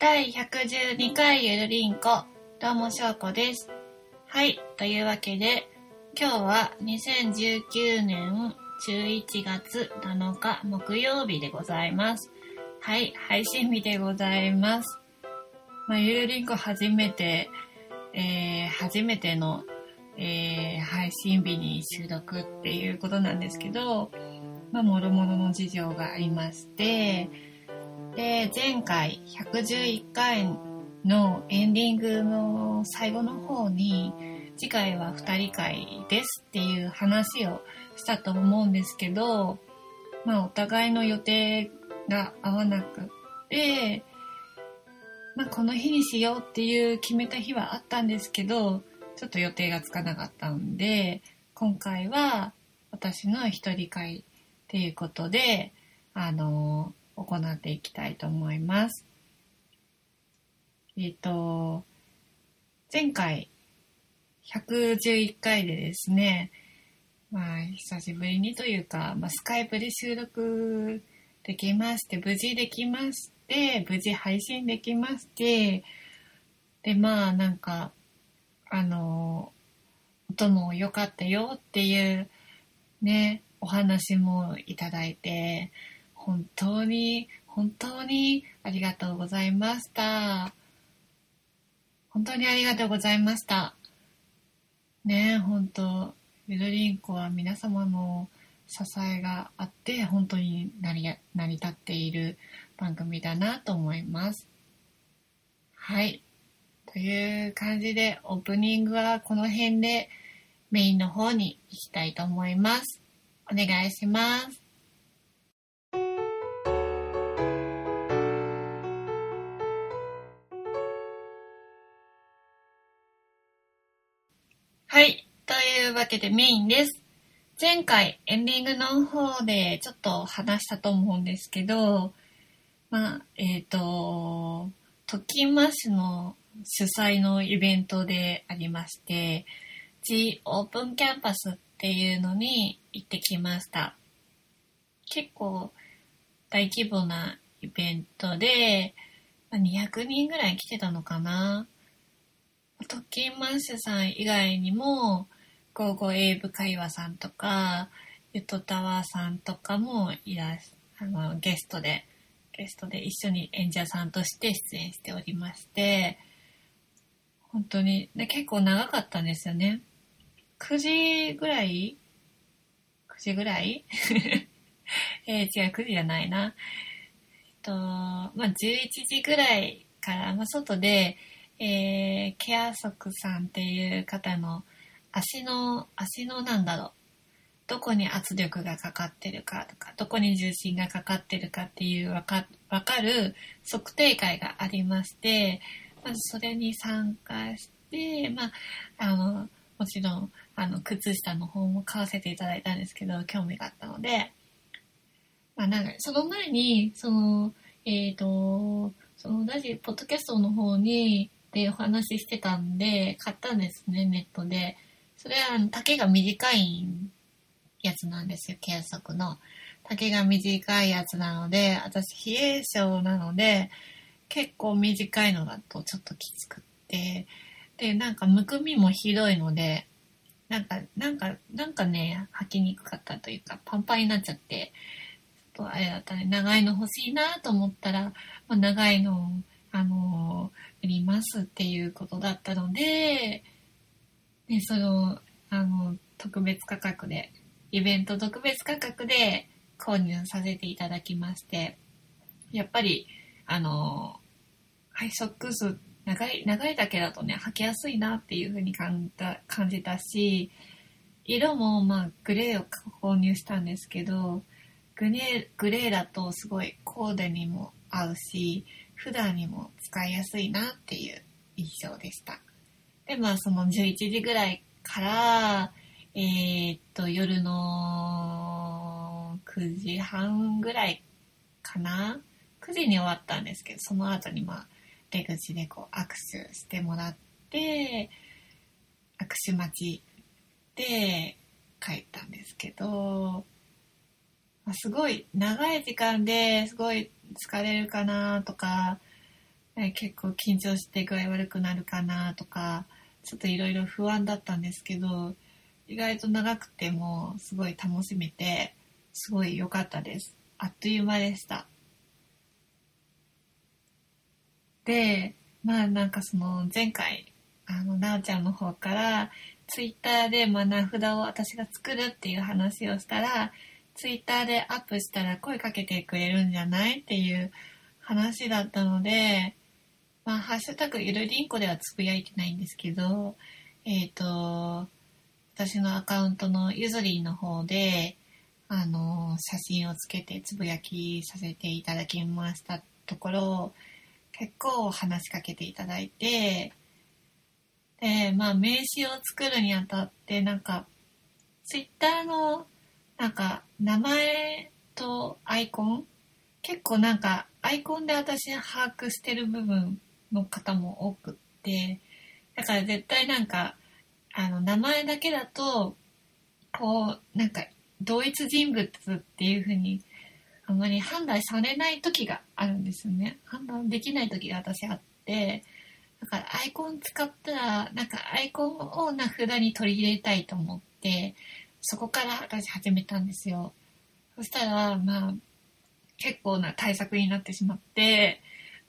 第112回ゆるりんこ、どうもしょうこです。はい、というわけで、今日は2019年11月7日木曜日でございます。はい、配信日でございます。まあ、ゆるりんこ初めて、えー、初めての、えー、配信日に収録っていうことなんですけど、まあ、もろもろの事情がありまして、で、前回111回のエンディングの最後の方に、次回は2人会ですっていう話をしたと思うんですけど、まあお互いの予定が合わなくて、まあこの日にしようっていう決めた日はあったんですけど、ちょっと予定がつかなかったんで、今回は私の一人会っていうことで、あの、行っていきたいと思います。えっ、と、前回111回でですね、まあ、久しぶりにというか、まあ、スカイプで収録できまして、無事できまして、無事配信できまして、で、まあ、なんか、あの、音も良かったよっていうね、お話もいただいて、本当に、本当にありがとうございました。本当にありがとうございました。ねえ、本当ゆるりんこは皆様の支えがあって、本当に成り成り立っている番組だなと思います。はい。という感じで、オープニングはこの辺でメインの方に行きたいと思います。お願いします。けでメインです。前回エンディングの方でちょっと話したと思うんですけど、まあ、えっ、と、トキンマッシュの主催のイベントでありまして、G オープンキャンパスっていうのに行ってきました。結構大規模なイベントで、まあ200人ぐらい来てたのかな。トッキンマッシュさん以外にも、ゴーゴーエイブ会話さんとか、ゆとタワーさんとかもいらあの、ゲストで、ゲストで一緒に演者さんとして出演しておりまして、本当に、ね、結構長かったんですよね。9時ぐらい ?9 時ぐらい？えー、違う、9時じゃないな。えっと、まあ、11時ぐらいから、まあ、外で、えー、ケアソクさんっていう方の足の、足のなんだろう。どこに圧力がかかってるかとか、どこに重心がかかってるかっていうわかわかる測定会がありまして、まずそれに参加して、まあ、あの、もちろん、あの、靴下の方も買わせていただいたんですけど、興味があったので、まあなんか、その前に、その、えっ、と、そのラジポッドキャストの方に、でお話ししてたんで、買ったんですね、ネットで。それは、あの丈が短いやつなんですよ、計測の。丈が短いやつなので、私、冷え性なので、結構短いのだとちょっときつくって。で、なんか、むくみもひどいので、なんか、なんか、なんかね、履きにくかったというか、パンパンになっちゃって、ちょっとあれだったね、長いの欲しいなと思ったら、まあ、長いの、あの売りますっていうことだったので、ね、その、あの、特別価格で、イベント特別価格で購入させていただきまして、やっぱり、あの、ハイソックス、長い、長いだけだとね、履きやすいなっていう風に感じた、感じたし、色も、まあ、グレーを購入したんですけど、グレー、グレーだとすごいコーデにも合うし、普段にも使いやすいなっていう印象でした。で、まあその11時ぐらいから、えーっと、夜の9時半ぐらいかな ?9 時に終わったんですけど、その後にまあ出口でこう握手してもらって、握手待ちで帰ったんですけど、まあすごい長い時間ですごい疲れるかなとか、結構緊張して具合悪くなるかなとかちょっといろいろ不安だったんですけど意外と長くてもすごい楽しめてすごい良かったです。あっという間でした。でまあなんかその前回あのなおちゃんの方からツイッターでま名札を私が作るっていう話をしたらツイッターでアップしたら声かけてくれるんじゃないっていう話だったのでまあ、ハッシュタグゆるりんこではつぶやいてないんですけど、えっ、ー、と、私のアカウントのゆずりんの方で、あの、写真をつけてつぶやきさせていただきましたところ、結構話しかけていただいて、で、まあ、名刺を作るにあたって、なんか、ツイッターの、なんか、名前とアイコン結構なんか、アイコンで私把握してる部分の方も多くってだから絶対なんかあの名前だけだとこうなんか同一人物っていう風にあまり判断されない時があるんですよね。判断できない時が私あってだからアイコン使ったらなんかアイコンを名札に取り入れたいと思ってそこから私始めたんですよ。そしたらまあ結構な対策になってしまって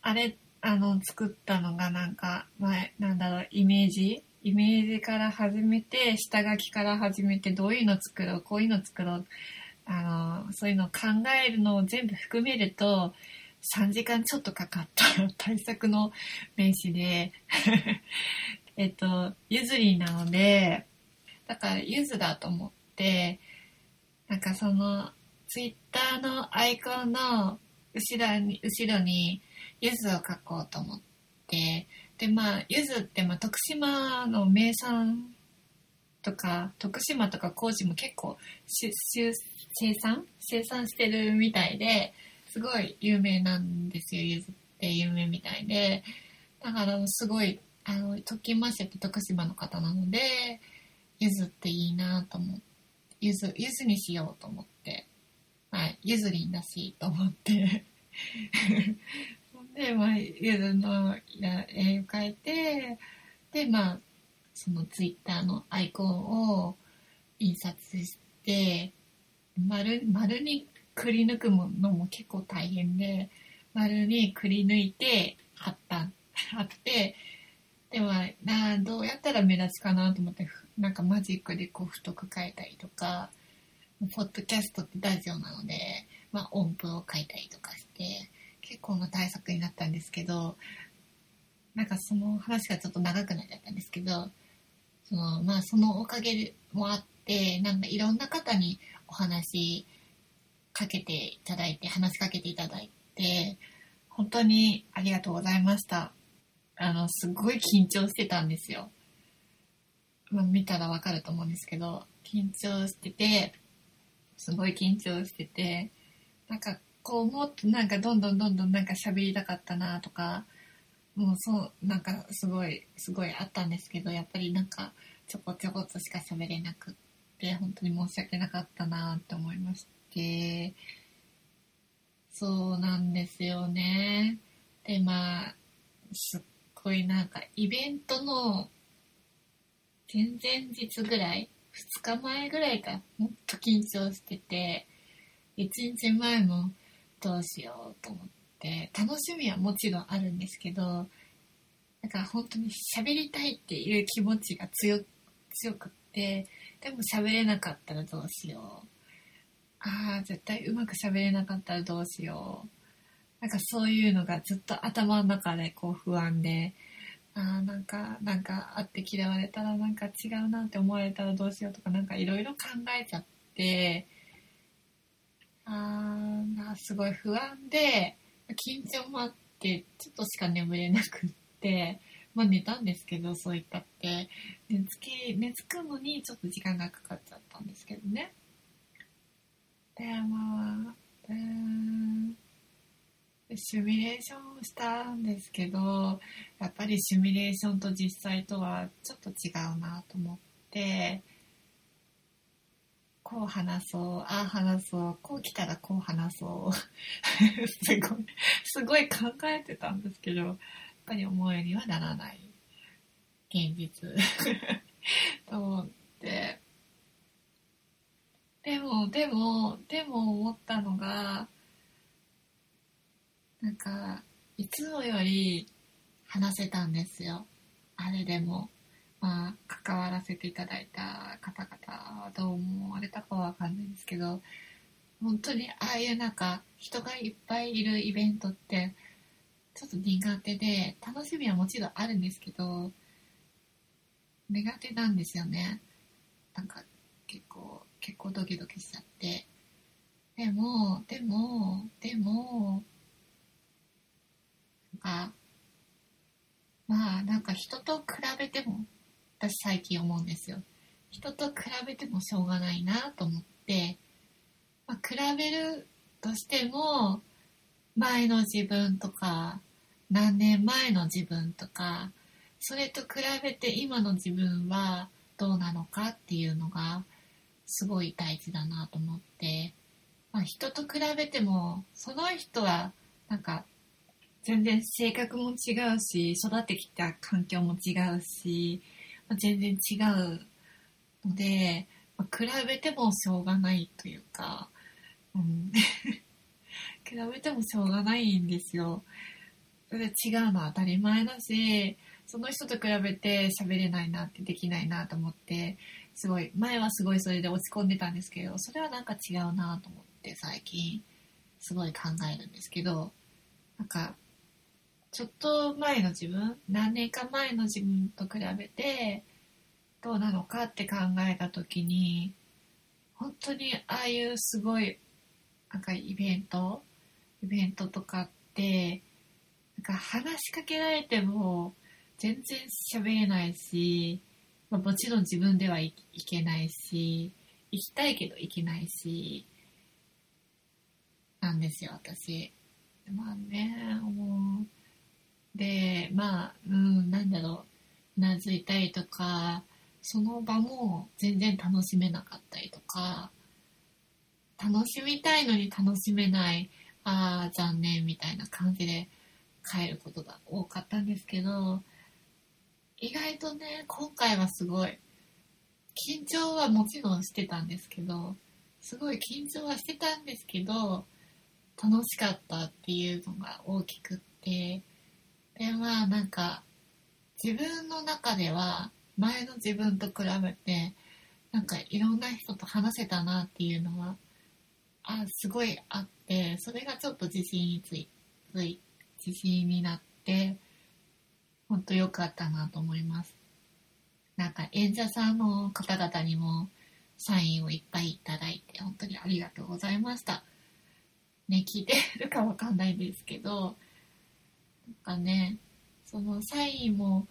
あれあの、作ったのがなんか、前、なんだろう、イメージ？イメージから始めて、下書きから始めて、どういうの作ろう、こういうの作ろう、あの、そういうのを考えるのを全部含めると、3時間ちょっとかかった対策の名刺で。えっと、ゆずりなので、だからゆずだと思って、なんかその、ツイッターのアイコンの後ろに、後ろに、柚子を描こうと思ってでまあ柚子ってまあ徳島の名産とか徳島とか高知も結構しし生産？生産してるみたいですごい有名なんですよ柚子って有名みたいで。だからすごいあのときましてって徳島の方なので柚子っていいなと思って柚子柚子にしようと思って。はい、ゆずりんだしと思って。で、まあ、ゆずの絵を描いて、で、まあ、そのツイッターのアイコンを印刷して、丸、丸にくり抜くものも結構大変で、丸にくり抜いて貼った、貼って、でも、などうやったら目立つかなと思って、なんかマジックでこう太く書いたりとか、ポッドキャストってラジオなので、まあ音符を書いたりとかして、結構な対策になったんですけどなんかその話がちょっと長くなっちゃったんですけどそのまあそのおかげもあってなんかいろんな方にお話かけていただいて話しかけていただいて本当にありがとうございました。あのすごい緊張してたんですよ、まあ、見たらわかると思うんですけど緊張しててすごい緊張しててなんかこうもっとなんかどんどんどんどんなんか喋りたかったなとかもうそうなんかすごいすごいあったんですけどやっぱりなんかちょこちょこっとしか喋れなくって本当に申し訳なかったなって思いまして。そうなんですよね。でまあすっごいなんかイベントの前々日ぐらい2日前ぐらいかもっと緊張してて1日前もどうしようと思って楽しみはもちろんあるんですけどなんか本当に喋りたいっていう気持ちが強強くってでも喋れなかったらどうしよう。ああ絶対うまく喋れなかったらどうしよう。なんかそういうのがずっと頭の中でこう不安であなんかなんか会って嫌われたらなんか違うなって思われたらどうしようとかなんかいろいろ考えちゃってあなすごい不安で緊張もあってちょっとしか眠れなくってまあ寝たんですけどそういったって。寝つき寝つくのにちょっと時間がかかっちゃったんですけどね。でまあでシミュレーションをしたんですけどやっぱりシミュレーションと実際とはちょっと違うなと思ってこう話そう、ああ話そう、こう来たらこう話そう。すごい、すごい考えてたんですけど、やっぱり思うようにはならない現実 と思って。でも、でも、でも思ったのが、なんか、いつもより話せたんですよ。あれでも。まあ、関わらせていただいた方々はどう思われたかはわかんないんですけど、本当にああいうなんか人がいっぱいいるイベントってちょっと苦手で、楽しみはもちろんあるんですけど、苦手なんですよね。なんか結構、結構ドキドキしちゃって。でも、でも、でも、なんか、まあなんか人と比べても私最近思うんですよ。人と比べてもしょうがないなと思って、まあ、比べるとしても、前の自分とか、何年前の自分とか、それと比べて今の自分はどうなのかっていうのがすごい大事だなと思って、まあ、人と比べてもその人はなんか全然性格も違うし育ってきた環境も違うし全然違うので、まあ、比べてもしょうがないというか、うん、比べてもしょうがないんですよ。違うのは当たり前だし、その人と比べて喋れないなってできないなと思って、すごい、前はすごいそれで落ち込んでたんですけど、それはなんか違うなと思って最近、すごい考えるんですけど、なんか、ちょっと前の自分何年か前の自分と比べてどうなのかって考えた時に本当にああいうすごいなんかイベントイベントとかってなんか話しかけられても全然喋れないし、まあ、もちろん自分ではいけないし行きたいけど行けないしなんですよ私。まあねもうで、まあ、うん、なんだろう、うなずいたりとか、その場も全然楽しめなかったりとか、楽しみたいのに楽しめない、ああ、残念みたいな感じで帰ることが多かったんですけど、意外とね、今回はすごい、緊張はもちろんしてたんですけど、すごい緊張はしてたんですけど、楽しかったっていうのが大きくって、でまあなんか自分の中では前の自分と比べてなんかいろんな人と話せたなっていうのはあすごいあってそれがちょっと自信についつい自信になって本当良かったなと思います。なんか演者さんの方々にもサインをいっぱいいただいて本当にありがとうございました。ね聞いてるかわかんないですけどかね、そのサインも、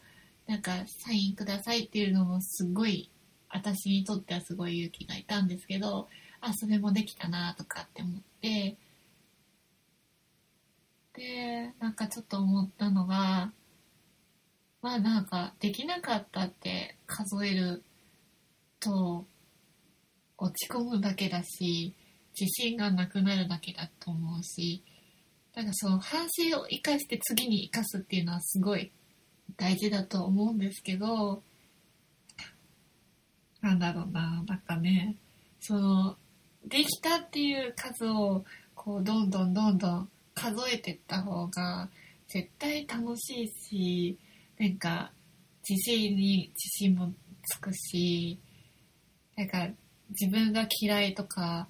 なんかサインくださいっていうのもすごい、私にとってはすごい勇気がいたんですけど、あ、それもできたなとかって思って、で、なんかちょっと思ったのが、まあなんかできなかったって数えると落ち込むだけだし、自信がなくなるだけだと思うし、なんかその反省を生かして次に生かすっていうのはすごい大事だと思うんですけど、なんだろうな、なんかね、その、できたっていう数を、こう、どんどんどんどん数えていった方が、絶対楽しいし、なんか、自信に自信もつくし、なんか、自分が嫌いとか、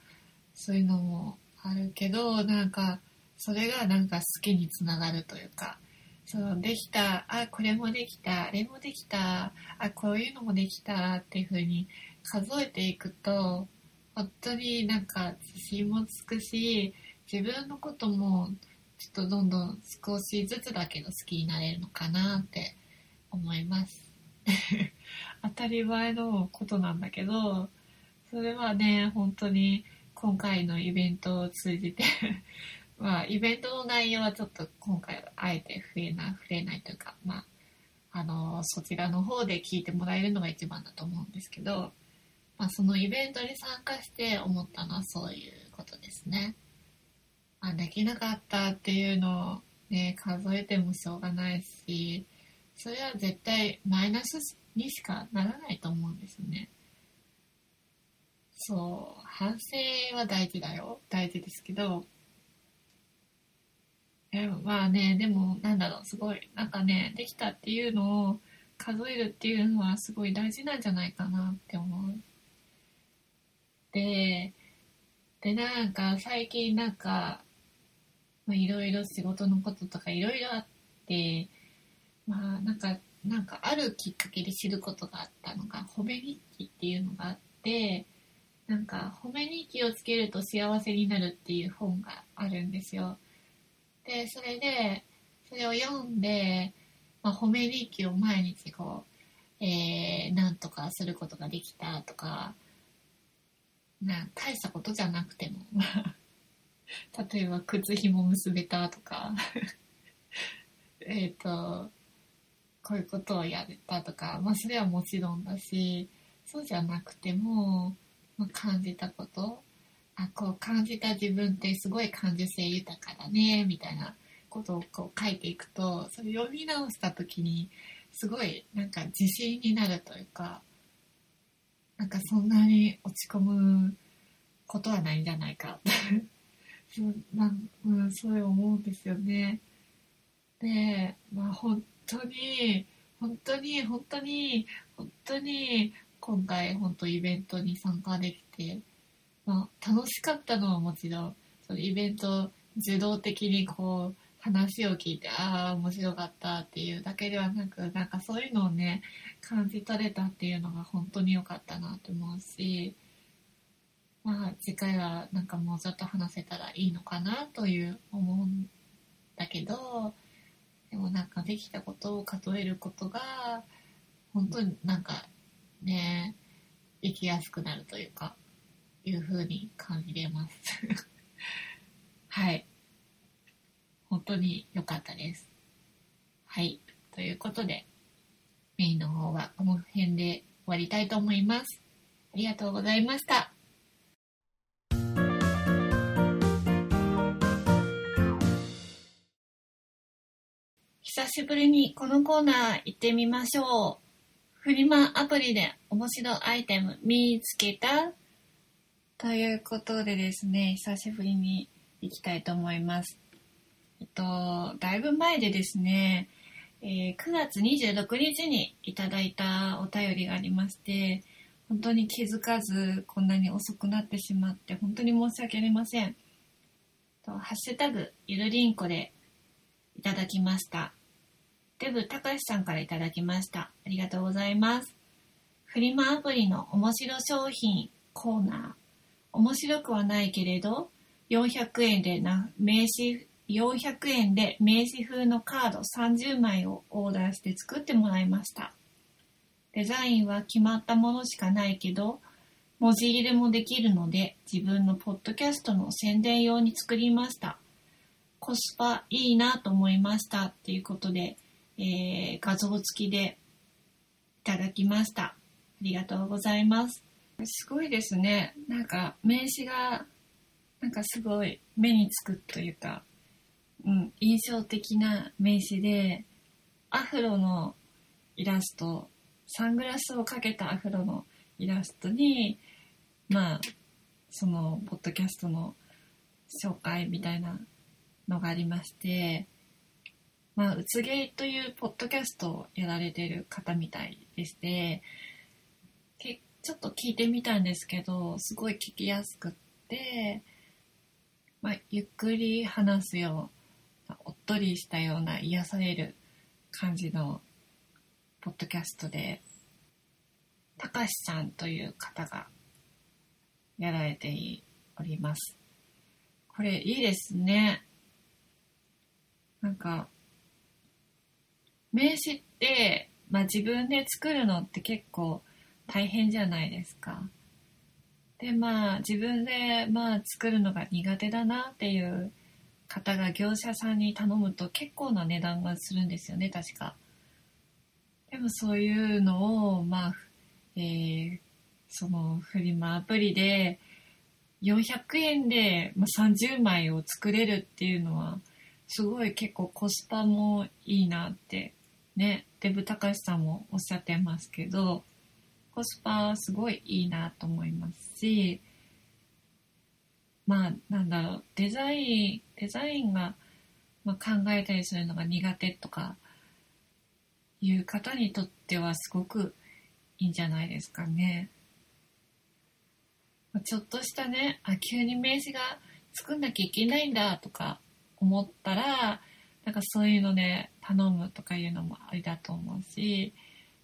そういうのもあるけど、なんか、それがなんか好きにつながるというか、そのできた、あ、これもできた、あれもできた、あ、こういうのもできたっていう風に数えていくと、本当になんか自信もつくし、自分のこともちょっとどんどん少しずつだけど好きになれるのかなって思います。当たり前のことなんだけど、それはね、本当に今回のイベントを通じてまあ、イベントの内容はちょっと今回はあえて触れな触れないというか、まあ、あの、そちらの方で聞いてもらえるのが一番だと思うんですけど、まあ、そのイベントに参加して思ったのはそういうことですね。まあできなかったっていうのを、ね、数えてもしょうがないしそれは絶対マイナスにしかならないと思うんですよね。そう反省は大事だよ大事ですけどまあねでもなんだろうすごいなんかねできたっていうのを数えるっていうのはすごい大事なんじゃないかなって思う。ででなんか最近なんかいろいろ仕事のこととかいろいろあってまあなんかなんかあるきっかけで知ることがあったのが褒め日記っていうのがあってなんか褒め日記をつけると幸せになるっていう本があるんですよ。でそれでそれを読んで、まあ、褒め日記を毎日こう、えー、なんとかすることができたとかな大したことじゃなくても。例えば靴ひも結べたとか。えっとこういうことをやれたとか、まあ、それはもちろんだしそうじゃなくても、まあ、感じたことあこう感じた自分ってすごい感受性豊かだねみたいなことをこう書いていくとそれ読み直した時にすごいなんか自信になるというかなんかそんなに落ち込むことはないんじゃないかなんうん、そう思うんですよね。で、まあ本当に、本当に、本当に、本当に、今回本当イベントに参加できて、まあ楽しかったのはもちろん、そのイベント受動的にこう話を聞いて、ああ、面白かったっていうだけではなく、なんかそういうのをね、感じ取れたっていうのが本当に良かったなと思うし、まあ次回はなんかもうちょっと話せたらいいのかなという思うんだけど、でもなんかできたことを数えることが、本当になんかね、生きやすくなるというか、いう風に感じれます。はい。本当に良かったです。はい。ということで、メインの方はこの辺で終わりたいと思います。ありがとうございました。久しぶりにこのコーナー行ってみましょう。フリマアプリで面白いアイテム見つけたということでですね、久しぶりに行きたいと思います。えっと、だいぶ前でですね、えー、9月26日にいただいたお便りがありまして、本当に気づかずこんなに遅くなってしまって本当に申し訳ありません。とハッシュタグゆるりんこでいただきました。デブたかしさんからいただきました。ありがとうございます。フリマアプリの面白商品コーナー。面白くはないけれど、400円でな名刺400円で名刺風のカード30枚をオーダーして作ってもらいました。デザインは決まったものしかないけど、文字入れもできるので自分のポッドキャストの宣伝用に作りました。コスパいいなと思いましたっていうことで、えー、画像付きでいただきました。ありがとうございます。すごいですね。なんか名刺がなんかすごい目につくというか、うん、印象的な名刺で、アフロのイラスト、サングラスをかけたアフロのイラストに、まあ、その、ポッドキャストの紹介みたいなのがありまして、まあ、うつげいというポッドキャストをやられてる方みたいでして、ちょっと聞いてみたんですけど、すごい聞きやすくって、まあ、ゆっくり話すようおっとりしたような癒される感じのポッドキャストで、たかしさんという方がやられております。これいいですね。なんか、名刺って、まあ自分で作るのって結構大変じゃないですか。で、まあ自分でまあ作るのが苦手だなっていう方が業者さんに頼むと結構な値段がするんですよね、確か。でもそういうのを、まあ、えー、そのフリマアプリで400円で30枚を作れるっていうのはすごい結構コスパもいいなってねデブ高橋さんもおっしゃってますけどコスパすごいいいなと思いますしまあなんだろうデザインデザインが、まあ、考えたりするのが苦手とかいう方にとってはすごくいいんじゃないですかね。ちょっとしたね、あ、急に名刺が作んなきゃいけないんだとか思ったら、なんかそういうので頼むとかいうのもありだと思うし、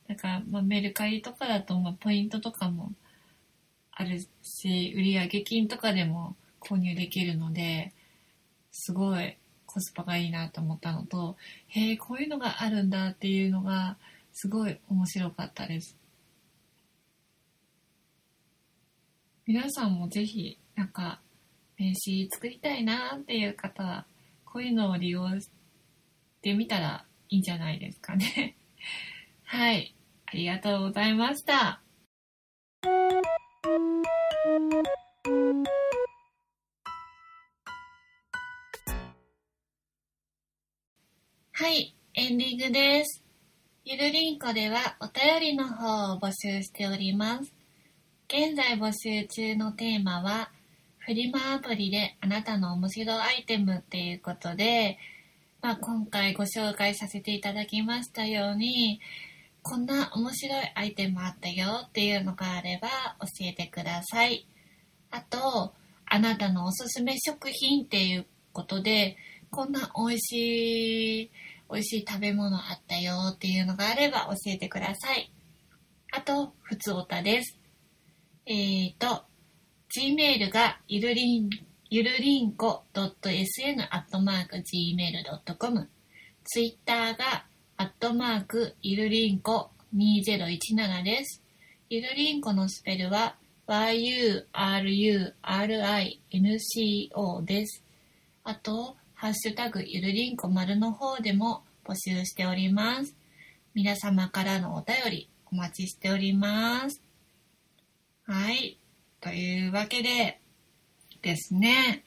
なんかまあメルカリとかだとまあポイントとかもあるし、売上金とかでも購入できるので、すごいコスパがいいなと思ったのと、へえ、こういうのがあるんだっていうのがすごい面白かったです。皆さんもぜひなんか名刺作りたいなっていう方はこういうのを利用してみたらいいんじゃないですかねはい。ありがとうございました。はい。エンディングです。ゆるりんこではお便りの方を募集しております。現在募集中のテーマは、フリマアプリであなたの面白アイテムっていうことで、まあ、今回ご紹介させていただきましたように、こんな面白いアイテムあったよっていうのがあれば教えてください。あと、あなたのおすすめ食品っていうことで、こんな美味しい、美味しい食べ物あったよっていうのがあれば教えてください。あと、ふつおたです。えーと、gmail がゆるりん、ゆるりんこ .sn.gmail.com、twitter がアットマークゆるりんこ2017です。ゆるりんこのスペルは yurinco です。あと、ハッシュタグゆるりんこ丸の方でも募集しております。皆様からのお便りお待ちしております。はい。というわけでですね。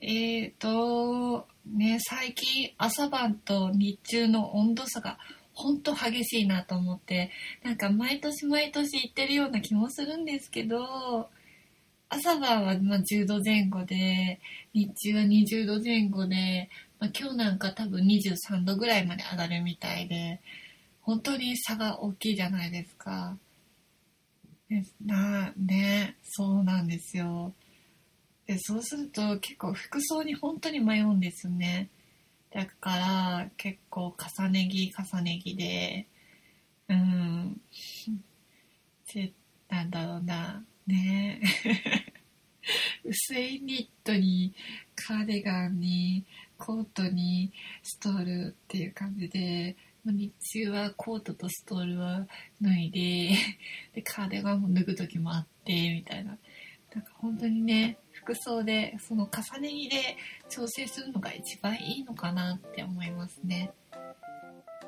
えっ、ー、と、ね、最近朝晩と日中の温度差がほんと激しいなと思って、なんか毎年毎年言ってるような気もするんですけど、朝晩はま10度前後で、日中は20度前後で、まあ、今日なんか多分23度ぐらいまで上がるみたいで、本当に差が大きいじゃないですか。なねそうなんですよでそうすると結構服装に本当に迷うんですね。だから結構重ね着重ね着でうん。なんだろうな。ね。薄いニットにカーディガンにコートにストールっていう感じで日中はコートとストールは脱いで、で、カーディガンも脱ぐ時もあって、みたいな。なんか本当にね、服装で、その重ね着で調整するのが一番いいのかなって思いますね。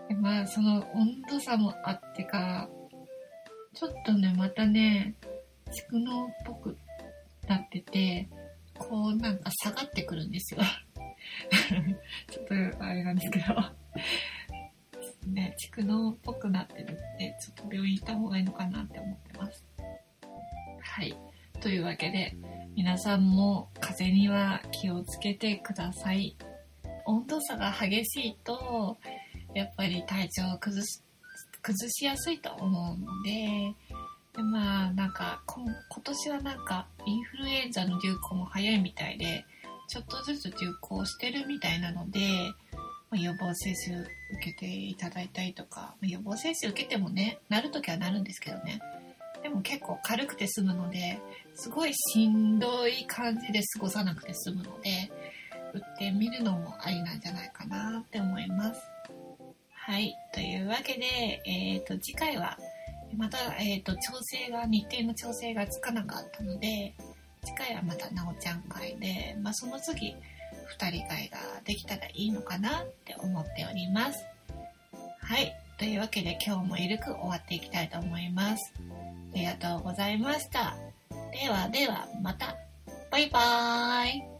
でまあ、その温度差もあってか、ちょっとね、またね、蓄能っぽくなってて、こうなんか下がってくるんですよ。ちょっとあれなんですけど。ね、蓄能っぽくなってるんで、ちょっと病院行った方がいいのかなって思ってます。はい。というわけで、皆さんも風邪には気をつけてください。温度差が激しいと、やっぱり体調を崩し、崩しやすいと思うので、でまあなんか今年はなんかインフルエンザの流行も早いみたいでちょっとずつ流行してるみたいなのでま予防接種受けていただいたりとか、ま予防接種受けてもね、なるときはなるんですけどね。でも結構軽くて済むので、すごいしんどい感じで過ごさなくて済むので、打ってみるのもありなんじゃないかなって思います。はい。というわけで、えっ、ー、と、次回は、また、えっ、ー、と、調整が、日程の調整がつかなかったので、次回はまたなおちゃん会で、まあ、その次、二人会ができたらいいのかなって思っております。はい。というわけで今日もゆるく終わっていきたいと思います。ありがとうございました。ではではまた。バイバーイ。